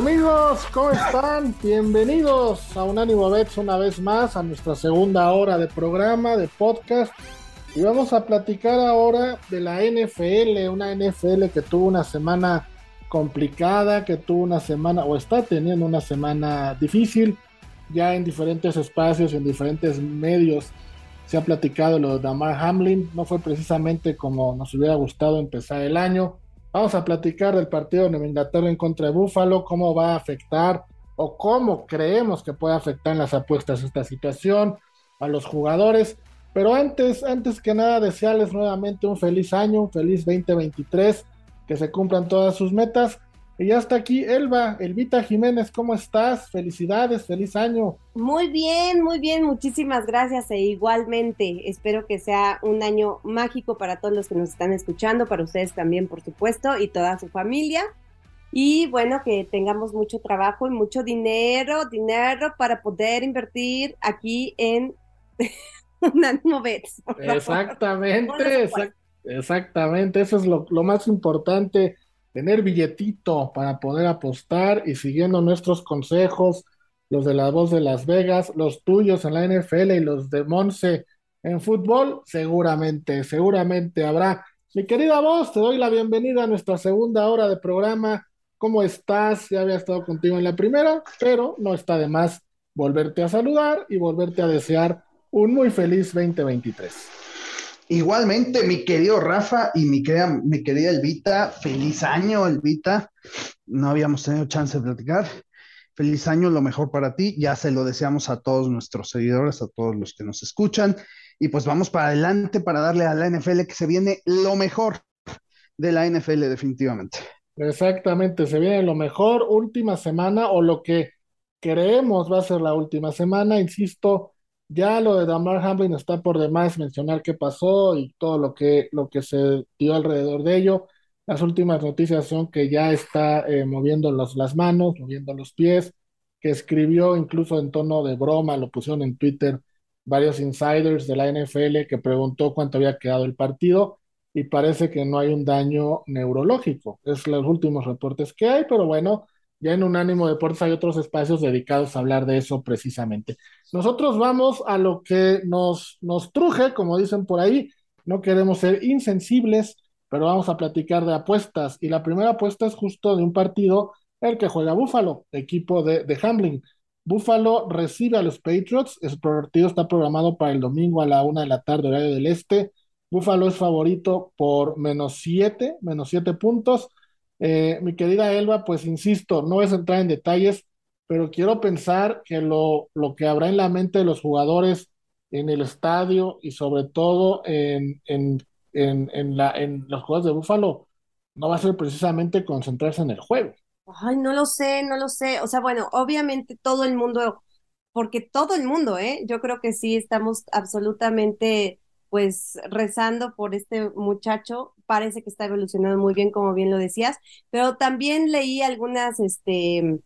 Amigos, ¿cómo están? Bienvenidos a Unánimo Bets una vez más a nuestra segunda hora de programa, de podcast. Y vamos a platicar ahora de la NFL, una NFL que tuvo una semana complicada, que tuvo una semana o está teniendo una semana difícil. Ya en diferentes espacios, en diferentes medios se ha platicado lo de Damar Hamlin. No fue precisamente como nos hubiera gustado empezar el año Vamos a platicar del partido de Inglaterra en contra de Búfalo, cómo va a afectar o cómo creemos que puede afectar en las apuestas esta situación a los jugadores. Pero antes, antes que nada, desearles nuevamente un feliz año, un feliz 2023, que se cumplan todas sus metas y ya está aquí Elba, Elvita Jiménez, ¿cómo estás? Felicidades, feliz año. Muy bien, muy bien, muchísimas gracias e igualmente espero que sea un año mágico para todos los que nos están escuchando, para ustedes también, por supuesto, y toda su familia. Y bueno, que tengamos mucho trabajo y mucho dinero, dinero para poder invertir aquí en Unánimo Bets. Exactamente, exactamente, eso es lo, lo más importante tener billetito para poder apostar y siguiendo nuestros consejos, los de la voz de Las Vegas, los tuyos en la NFL y los de Monse en fútbol, seguramente, seguramente habrá. Mi querida voz, te doy la bienvenida a nuestra segunda hora de programa. ¿Cómo estás? Ya había estado contigo en la primera, pero no está de más volverte a saludar y volverte a desear un muy feliz 2023. Igualmente, mi querido Rafa y mi querida, mi querida Elvita, feliz año, Elvita. No habíamos tenido chance de platicar. Feliz año, lo mejor para ti. Ya se lo deseamos a todos nuestros seguidores, a todos los que nos escuchan. Y pues vamos para adelante para darle a la NFL que se viene lo mejor de la NFL, definitivamente. Exactamente, se viene lo mejor, última semana o lo que creemos va a ser la última semana, insisto ya lo de Damar Hamlin está por demás mencionar qué pasó y todo lo que, lo que se dio alrededor de ello. Las últimas noticias son que ya está eh, moviendo las manos, moviendo los pies, que escribió incluso en tono de broma, lo pusieron en Twitter varios insiders de la NFL que preguntó cuánto había quedado el partido y parece que no hay un daño neurológico. Es los últimos reportes que hay, pero bueno, ya en Unánimo Deportes hay otros espacios dedicados a hablar de eso precisamente. Nosotros vamos a lo que nos, truje, como dicen por ahí. No queremos ser insensibles, pero vamos a platicar de apuestas. Y la primera apuesta es justo de un partido, el que juega Búfalo, equipo de, de Hamlin. Búfalo recibe a los Patriots. El partido está programado para el domingo a la una de la tarde, horario del este. Búfalo es favorito por menos siete, menos siete puntos. Eh, mi querida Elba, pues insisto, no es entrar en detalles, pero quiero pensar que lo, lo que habrá en la mente de los jugadores en el estadio y sobre todo en, en, en, la, en los juegos de Búfalo no va a ser precisamente concentrarse en el juego. Ay, no lo sé, no lo sé. O sea, bueno, obviamente todo el mundo, porque todo el mundo, ¿eh? Yo creo que sí estamos absolutamente pues rezando por este muchacho. Parece que está evolucionando muy bien, como bien lo decías, pero también leí algunas este,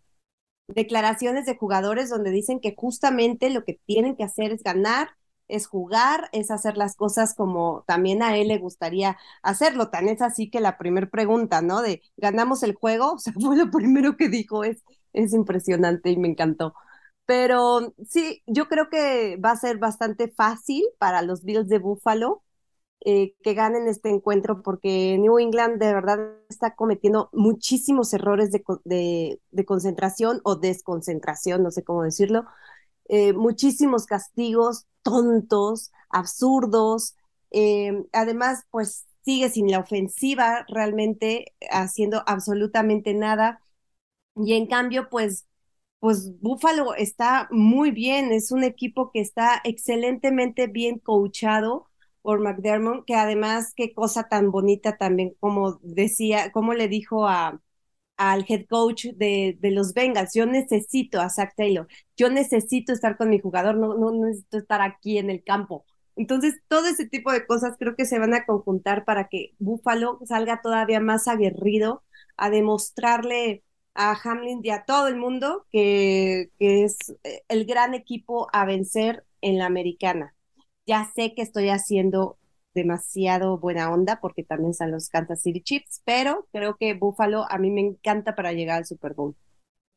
declaraciones de jugadores donde dicen que justamente lo que tienen que hacer es ganar, es jugar, es hacer las cosas como también a él le gustaría hacerlo. Tan es así que la primera pregunta, ¿no? De ganamos el juego, o sea, fue lo primero que dijo, es, es impresionante y me encantó. Pero sí, yo creo que va a ser bastante fácil para los Bills de Buffalo eh, que ganen este encuentro porque New England de verdad está cometiendo muchísimos errores de, concentración o desconcentración, no sé cómo decirlo, eh, muchísimos castigos tontos, absurdos. Eh, además, pues sigue sin la ofensiva realmente haciendo absolutamente nada. Y en cambio, pues pues Buffalo está muy bien, es un equipo que está excelentemente bien coachado por McDermott, que además qué cosa tan bonita también, como decía, como le dijo a, al head coach de, de, los Bengals, yo necesito a Zach Taylor, yo necesito estar con mi jugador, no, no necesito estar aquí en el campo. Entonces, todo ese tipo de cosas creo que se van a conjuntar para que Buffalo salga todavía más aguerrido a demostrarle a Hamlin y a todo el mundo que, es eh, el gran equipo a vencer en la americana. Ya sé que estoy haciendo demasiado buena onda porque también están los Kansas City Chiefs, pero creo que Buffalo a mí me encanta para llegar al Super Bowl.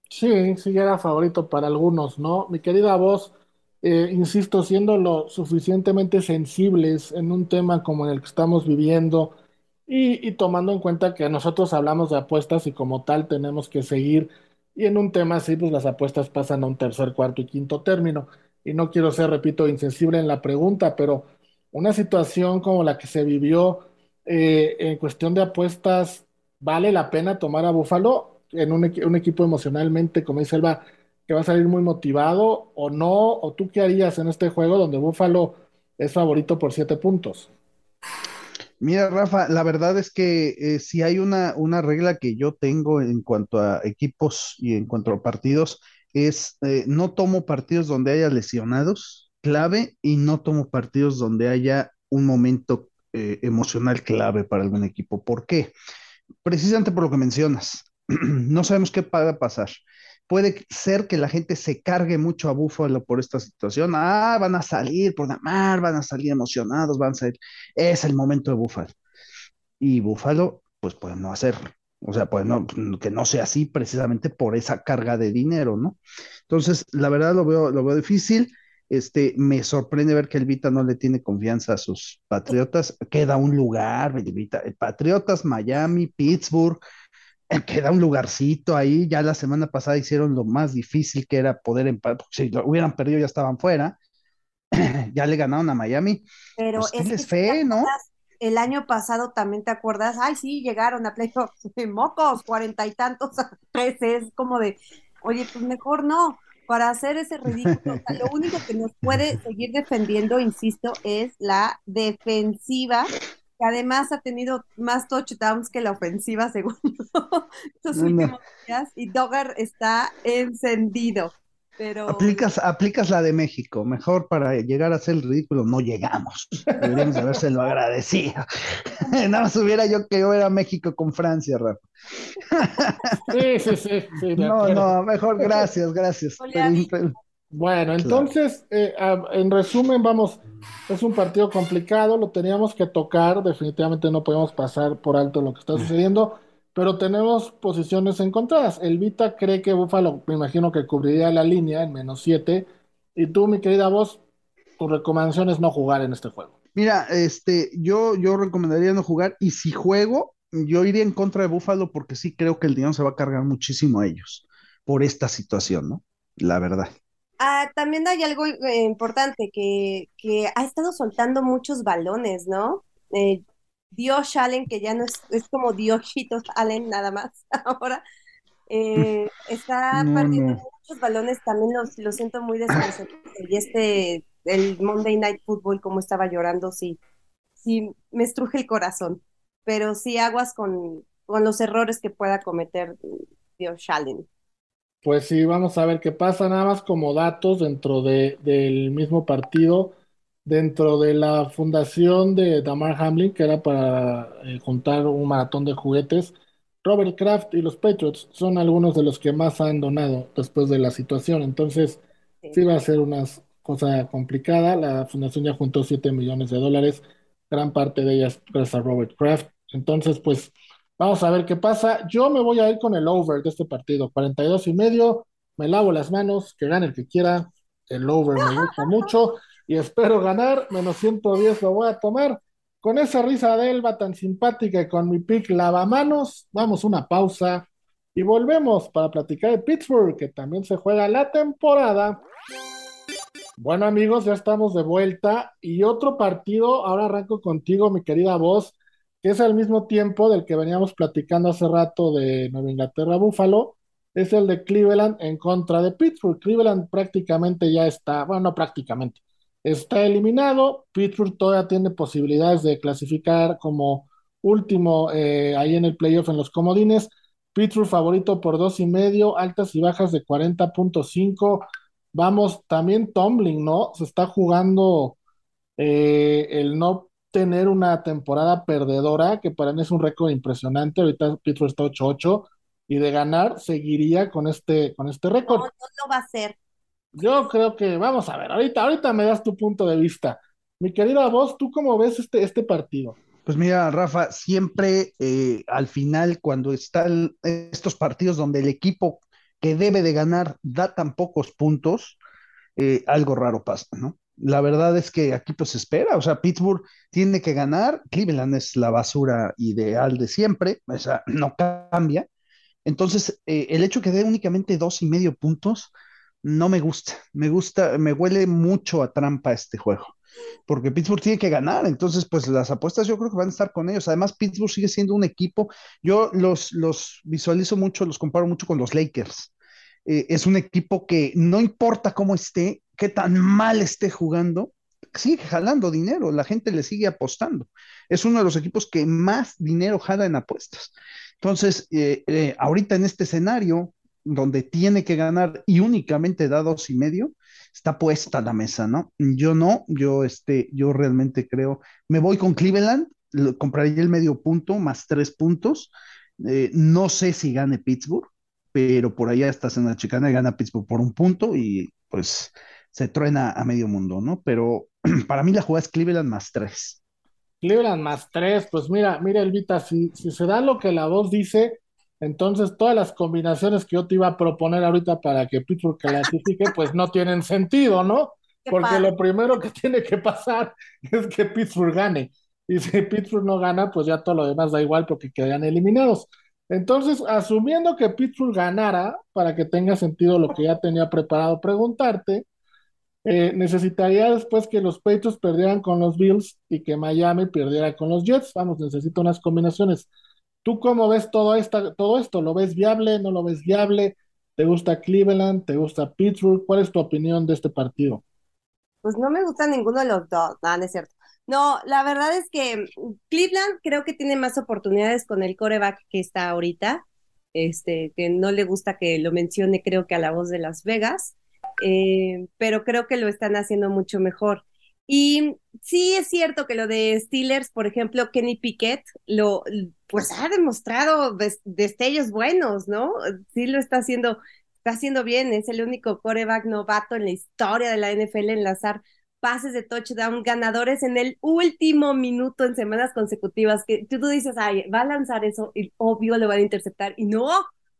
Sí, sí, era favorito para algunos, ¿no? Mi querida voz, eh, insisto, siendo lo suficientemente sensibles en un tema como el que estamos viviendo y, y tomando en cuenta que nosotros hablamos de apuestas y como tal tenemos que seguir, y en un tema así, pues las apuestas pasan a un tercer, cuarto y quinto término. Y no quiero ser, repito, insensible en la pregunta, pero una situación como la que se vivió eh, en cuestión de apuestas, ¿vale la pena tomar a Búfalo? en un, un equipo emocionalmente, como dice Elba, que va a salir muy motivado o no? ¿O tú qué harías en este juego donde Buffalo es favorito por siete puntos? Mira, Rafa, la verdad es que eh, si hay una, una regla que yo tengo en cuanto a equipos y en cuanto a partidos, es eh, no tomo partidos donde haya lesionados clave y no tomo partidos donde haya un momento eh, emocional clave para algún equipo. ¿Por qué? Precisamente por lo que mencionas. No sabemos qué va a pasar. Puede ser que la gente se cargue mucho a Búfalo por esta situación. Ah, van a salir por la mar, van a salir emocionados, van a salir. Es el momento de Búfalo. Y Búfalo, pues puede no hacerlo. O sea, pues no, que no sea así precisamente por esa carga de dinero, ¿no? Entonces, la verdad lo veo, lo veo difícil. Este, me sorprende ver que el Vita no le tiene confianza a sus Patriotas. Queda un lugar, el Vita, Patriotas, Miami, Pittsburgh, queda un lugarcito ahí. Ya la semana pasada hicieron lo más difícil que era poder empatar. Si lo hubieran perdido ya estaban fuera. Ya le ganaron a Miami. Pero Pues es fe, ¿no? el año pasado también te acuerdas, ay, sí, llegaron a playoffs, mocos, cuarenta y tantos a trece, es como de, oye, pues mejor no, para hacer ese ridículo. O sea, lo único que nos puede seguir defendiendo, insisto, es la defensiva, que además ha tenido más touchdowns que la ofensiva, según estos No, no. últimos días, y Dogger está encendido, pero Aplicas, aplicas la de México. Mejor para llegar a ser el ridículo, no llegamos. Deberíamos habérselo agradecido. Nada más hubiera yo que yo era México con Francia, Rafa. Sí, sí, sí, No, no, mejor gracias, gracias. pero- Bueno, entonces, eh, a- en resumen, vamos, es un partido complicado, lo teníamos que tocar, definitivamente no podemos pasar por alto lo que está sucediendo, pero tenemos posiciones encontradas. El Vita cree que Buffalo, me imagino que cubriría la línea en menos 7, y tú, mi querida voz, tu recomendación es no jugar en este juego. Mira, este, yo, yo recomendaría no jugar y si juego, yo iría en contra de Búfalo porque sí creo que el dinero se va a cargar muchísimo a ellos por esta situación, ¿no? La verdad. Ah, también hay algo eh, importante que, que ha estado soltando muchos balones, ¿no? Eh, Dios Allen, que ya no es, es como Diosito Allen nada más ahora, eh, está No, perdiendo no. muchos balones, también los, lo siento muy desconcertante. Y este, el Monday Night Football, como estaba llorando, sí, sí, me estruje el corazón, pero sí aguas con, con los errores que pueda cometer Dios Allen. Pues sí, vamos a ver qué pasa, nada más como datos dentro de, del mismo partido, dentro de la fundación de Damar Hamlin, que era para eh, juntar un maratón de juguetes, Robert Kraft y los Patriots son algunos de los que más han donado después de la situación, entonces Sí. sí va a ser una cosa complicada, la fundación ya juntó 7 millones de dólares, gran parte de ellas gracias a Robert Kraft, entonces pues... Vamos a ver qué pasa. Yo me voy a ir con el over de este partido, 42 y medio. Me lavo las manos, que gane el que quiera. El over me gusta mucho y espero ganar. Menos 110 lo voy a tomar. Con esa risa de Elba tan simpática y con mi pick lavamanos, vamos una pausa y volvemos para platicar de Pittsburgh, que también se juega la temporada. Bueno amigos, ya estamos de vuelta y otro partido, ahora arranco contigo, mi querida voz es al mismo tiempo del que veníamos platicando hace rato de Nueva Inglaterra Buffalo, es el de Cleveland en contra de Pittsburgh. Cleveland prácticamente ya está, bueno, no prácticamente, está eliminado. Pittsburgh todavía tiene posibilidades de clasificar como último eh, ahí en el playoff en los comodines. Pittsburgh favorito por dos y medio, altas y bajas de 40.5. Vamos, también Tomlin, ¿no? Se está jugando eh, el no tener una temporada perdedora, que para mí es un récord impresionante. Ahorita Pittsburgh está 8-8 y de ganar seguiría con este, con este No, récord. no lo va a hacer. Yo creo que, vamos a ver, ahorita, ahorita me das tu punto de vista. Mi querida voz, ¿tú cómo ves este, este partido? Pues mira, Rafa, siempre eh, al final, cuando están estos partidos donde el equipo que debe de ganar da tan pocos puntos, eh, algo raro pasa, ¿no? La verdad es que aquí pues espera, o sea, Pittsburgh tiene que ganar, Cleveland es la basura ideal de siempre, o sea, no cambia. Entonces, eh, el hecho que dé únicamente dos y medio puntos, no me gusta, me gusta, me huele mucho a trampa este juego, porque Pittsburgh tiene que ganar, entonces pues las apuestas yo creo que van a estar con ellos. Además, Pittsburgh sigue siendo un equipo, yo los, los visualizo mucho, los comparo mucho con los Lakers. Eh, es un equipo que no importa cómo esté, qué tan mal esté jugando, sigue jalando dinero, la gente le sigue apostando. Es uno de los equipos que más dinero jala en apuestas. Entonces, eh, eh, ahorita en este escenario, donde tiene que ganar y únicamente da dos y medio, está puesta la mesa, ¿no? Yo no, yo, este, yo realmente creo, me voy con Cleveland, compraría el medio punto más tres puntos. Eh, no sé si gane Pittsburgh, pero por allá estás en la chicana y gana Pittsburgh por un punto y pues se truena a medio mundo, ¿no? Pero para mí la jugada es Cleveland más tres. Cleveland más tres, pues mira, mira Elvita, si, si se da lo que la voz dice, entonces todas las combinaciones que yo te iba a proponer ahorita para que Pittsburgh clasifique, pues no tienen sentido, ¿no? Porque lo primero que tiene que pasar es que Pittsburgh gane. Y si Pittsburgh no gana, pues ya todo lo demás da igual porque quedan eliminados. Entonces, asumiendo que Pittsburgh ganara, para que tenga sentido lo que ya tenía preparado preguntarte, eh, necesitaría después que los Patriots perdieran con los Bills y que Miami perdiera con los Jets. Vamos, necesito unas combinaciones. ¿Tú cómo ves todo, esta, todo esto? ¿Lo ves viable? ¿No lo ves viable? ¿Te gusta Cleveland? ¿Te gusta Pittsburgh? ¿Cuál es tu opinión de este partido? Pues no me gusta ninguno de los dos, no, no es cierto. No, la verdad es que Cleveland creo que tiene más oportunidades con el coreback que está ahorita. Este, que no le gusta que lo mencione, creo que a la voz de Las Vegas. Eh, pero creo que lo están haciendo mucho mejor. Y sí es cierto que lo de Steelers, por ejemplo, Kenny Pickett, lo, pues ha demostrado destellos buenos, ¿no? Sí lo está haciendo, está haciendo bien, es el único coreback novato en la historia de la NFL en lanzar pases de touchdown ganadores en el último minuto en semanas consecutivas, que tú, tú dices, ay, va a lanzar eso y obvio lo van a interceptar y no,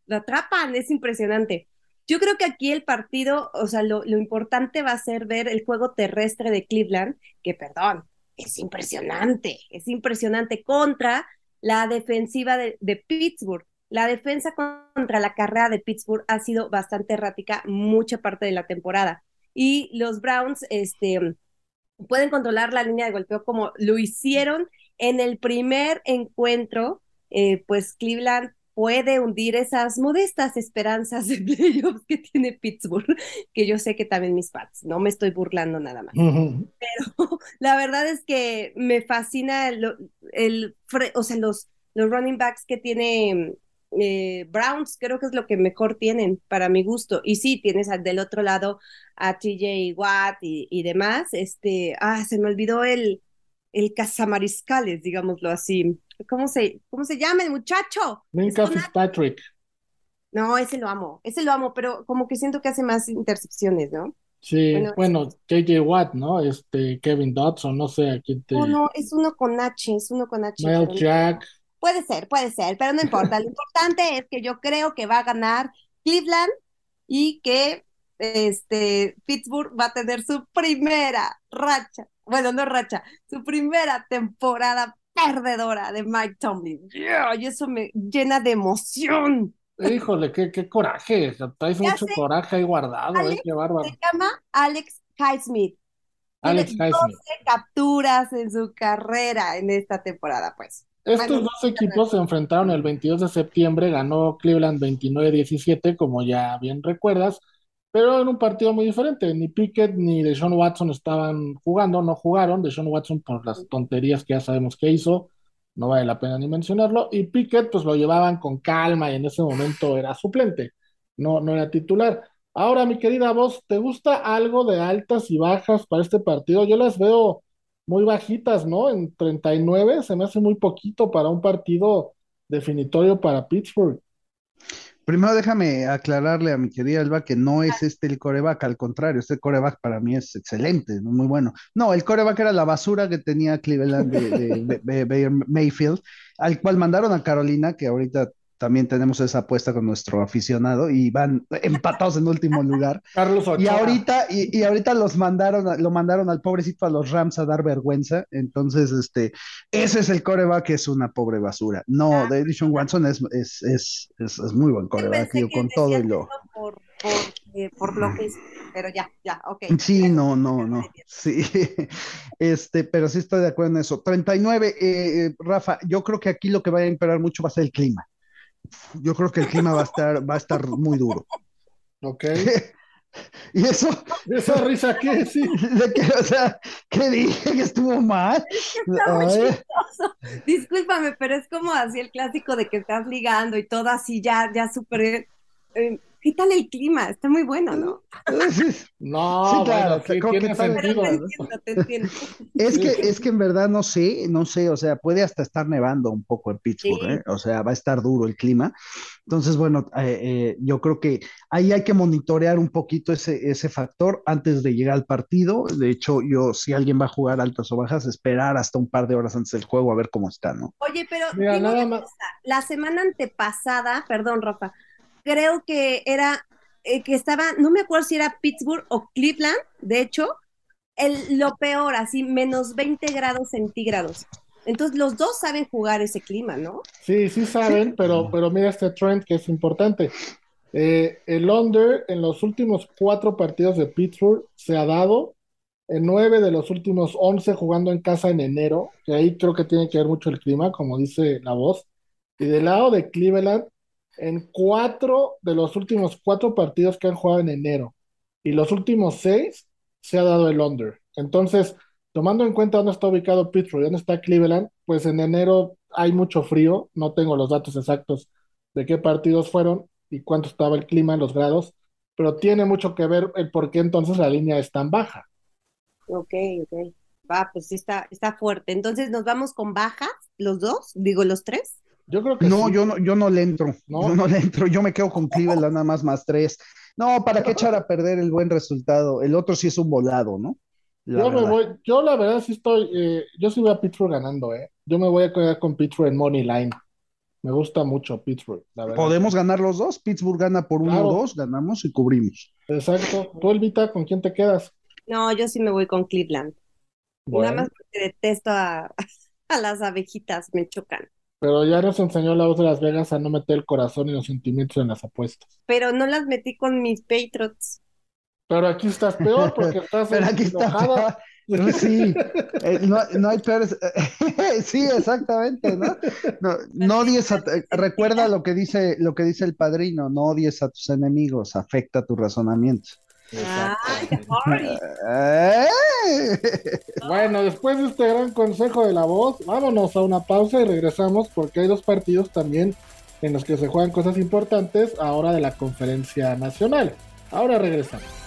lo atrapan, es impresionante. Yo creo que aquí el partido, o sea, lo, importante va a ser ver el juego terrestre de Cleveland, que perdón, es impresionante, es impresionante contra la defensiva de, Pittsburgh. La defensa contra la carrera de Pittsburgh ha sido bastante errática mucha parte de la temporada. Y los Browns este, pueden controlar la línea de golpeo como lo hicieron en el primer encuentro. Eh, pues Cleveland puede hundir esas modestas esperanzas de playoffs que tiene Pittsburgh, que yo sé que también mis fans, no me estoy burlando nada más. Pero la verdad es que me fascina el, el o sea, los, los running backs que tiene eh, Browns, creo que es lo que mejor tienen para mi gusto. Y sí, tienes del otro lado a TJ Watt y, y demás. Este, ah, se me olvidó el, el cazamariscales, digámoslo así. ¿Cómo se, cómo se llama el muchacho? Minka Fitzpatrick. No, ese lo amo, ese lo amo, pero como que siento que hace más intercepciones, ¿no? Sí, bueno, JJ Watt, ¿no? Este, Kevin Dodson, no sé a quién te. No, no, es uno con H, es uno con H. Mel Jack. Puede ser, puede ser, pero no importa. Lo importante es que yo creo que va a ganar Cleveland y que este Pittsburgh va a tener su primera racha, bueno, no racha, su primera temporada perdedora de Mike Tomlin. y eso me llena de emoción. Híjole, qué, qué coraje. Traes mucho coraje ahí guardado, eh, qué bárbaro. Se llama Alex Highsmith. Alex Tiene 12 capturas en su carrera en esta temporada, pues. Estos dos equipos se enfrentaron el 22 de septiembre, ganó Cleveland 29-17, como ya bien recuerdas, pero en un partido muy diferente. Ni Pickett ni Deshaun Watson estaban jugando, no jugaron. Deshaun Watson por las tonterías que ya sabemos que hizo, no vale la pena ni mencionarlo. Y Pickett, pues lo llevaban con calma y en ese momento era suplente, no, no era titular. Ahora, mi querida voz, ¿te gusta algo de altas y bajas para este partido? Yo las veo muy bajitas, ¿no? En 39 se me hace muy poquito para un partido definitorio para Pittsburgh. Primero déjame aclararle a mi querida Alba que no es este el coreback, al contrario, este coreback para mí es excelente, muy bueno. No, el coreback era la basura que tenía Cleveland de, Mayfield, al cual mandaron a Carolina, que ahorita también tenemos esa apuesta con nuestro aficionado y van empatados en último lugar. Carlos Ochoa. Y ahorita, y, y, ahorita los mandaron, lo mandaron al pobrecito a los Rams a dar vergüenza. Entonces, este, ese es el coreback que es una pobre basura. No, ah, de Edison Watson es, es, es, es, es muy buen coreback, con todo y lo. Por, por, eh, por lo que es, pero ya, ya, ok. Sí, no, no, no. Sí, este, pero sí estoy de acuerdo en eso. 39, eh, eh, Rafa, yo creo que aquí lo que va a imperar mucho va a ser el clima yo creo que el clima va a estar, va a estar muy duro. Ok. y eso. ¿Esa risa qué? Sí. De que, o sea, ¿qué dije? Que estuvo mal. Discúlpame, pero es como así el clásico de que estás ligando y todo así ya, ya súper. Eh, ¿Qué tal el clima? Está muy bueno, ¿no? No, sí, claro, bueno, tiene sentido. Te entiendo, te entiendo. Es que, es que en verdad no sé, no sé, o sea, puede hasta estar nevando un poco en Pittsburgh, sí. ¿eh? o sea, va a estar duro el clima. Entonces, bueno, eh, eh, yo creo que ahí hay que monitorear un poquito ese, ese factor antes de llegar al partido. De hecho, yo, si alguien va a jugar altas o bajas, esperar hasta un par de horas antes del juego a ver cómo está, ¿no? Oye, pero Mira, nada más. la semana antepasada, perdón, Rafa, creo que era, eh, que estaba, no me acuerdo si era Pittsburgh o Cleveland, de hecho, el, lo peor, así, menos 20 grados centígrados. Entonces los dos saben jugar ese clima, ¿no? Sí, sí saben, pero, pero mira este trend que es importante. Eh, el under en los últimos cuatro partidos de Pittsburgh se ha dado en nueve de los últimos once jugando en casa en enero, que ahí creo que tiene que ver mucho el clima, como dice la voz. Y del lado de Cleveland, en cuatro de los últimos cuatro partidos que han jugado en enero y los últimos seis se ha dado el under. Entonces, tomando en cuenta dónde está ubicado Pittsburgh y dónde está Cleveland, pues en enero hay mucho frío, no tengo los datos exactos de qué partidos fueron y cuánto estaba el clima en los grados, pero tiene mucho que ver el por qué entonces la línea es tan baja. Ok, ok. Va, pues sí está, está fuerte. Entonces nos vamos con bajas, los dos, digo los tres. Yo creo que no, sí. yo no, yo no le entro. ¿No? Yo no le entro. Yo me quedo con Cleveland nada más más tres. No, ¿para qué echar a perder el buen resultado? El otro sí es un volado, ¿no? La yo verdad. me voy, yo la verdad sí estoy, eh, yo sí voy a Pittsburgh ganando, ¿eh? Yo me voy a quedar con Pittsburgh en Money Line. Me gusta mucho Pittsburgh, la verdad. Podemos ganar los dos. Pittsburgh gana por uno claro. o dos, ganamos y cubrimos. Exacto. ¿Tú, Elvita, con quién te quedas? No, yo sí me voy con Cleveland. Bueno. Nada más porque detesto a, a las abejitas, me chocan. Pero ya nos enseñó la voz de Las Vegas a no meter el corazón y los sentimientos en las apuestas. Pero no las metí con mis Patriots. Pero aquí estás peor porque estás Pero aquí enojada. Está sí, eh, no, no, hay peores. sí, exactamente, ¿no? No, no odies a, recuerda lo que dice lo que dice el padrino, no odies a tus enemigos, afecta tu razonamiento. Ay, bueno, después de este gran consejo de la voz, vámonos a una pausa y regresamos porque hay dos partidos también en los que se juegan cosas importantes ahora de la conferencia nacional. Ahora regresamos.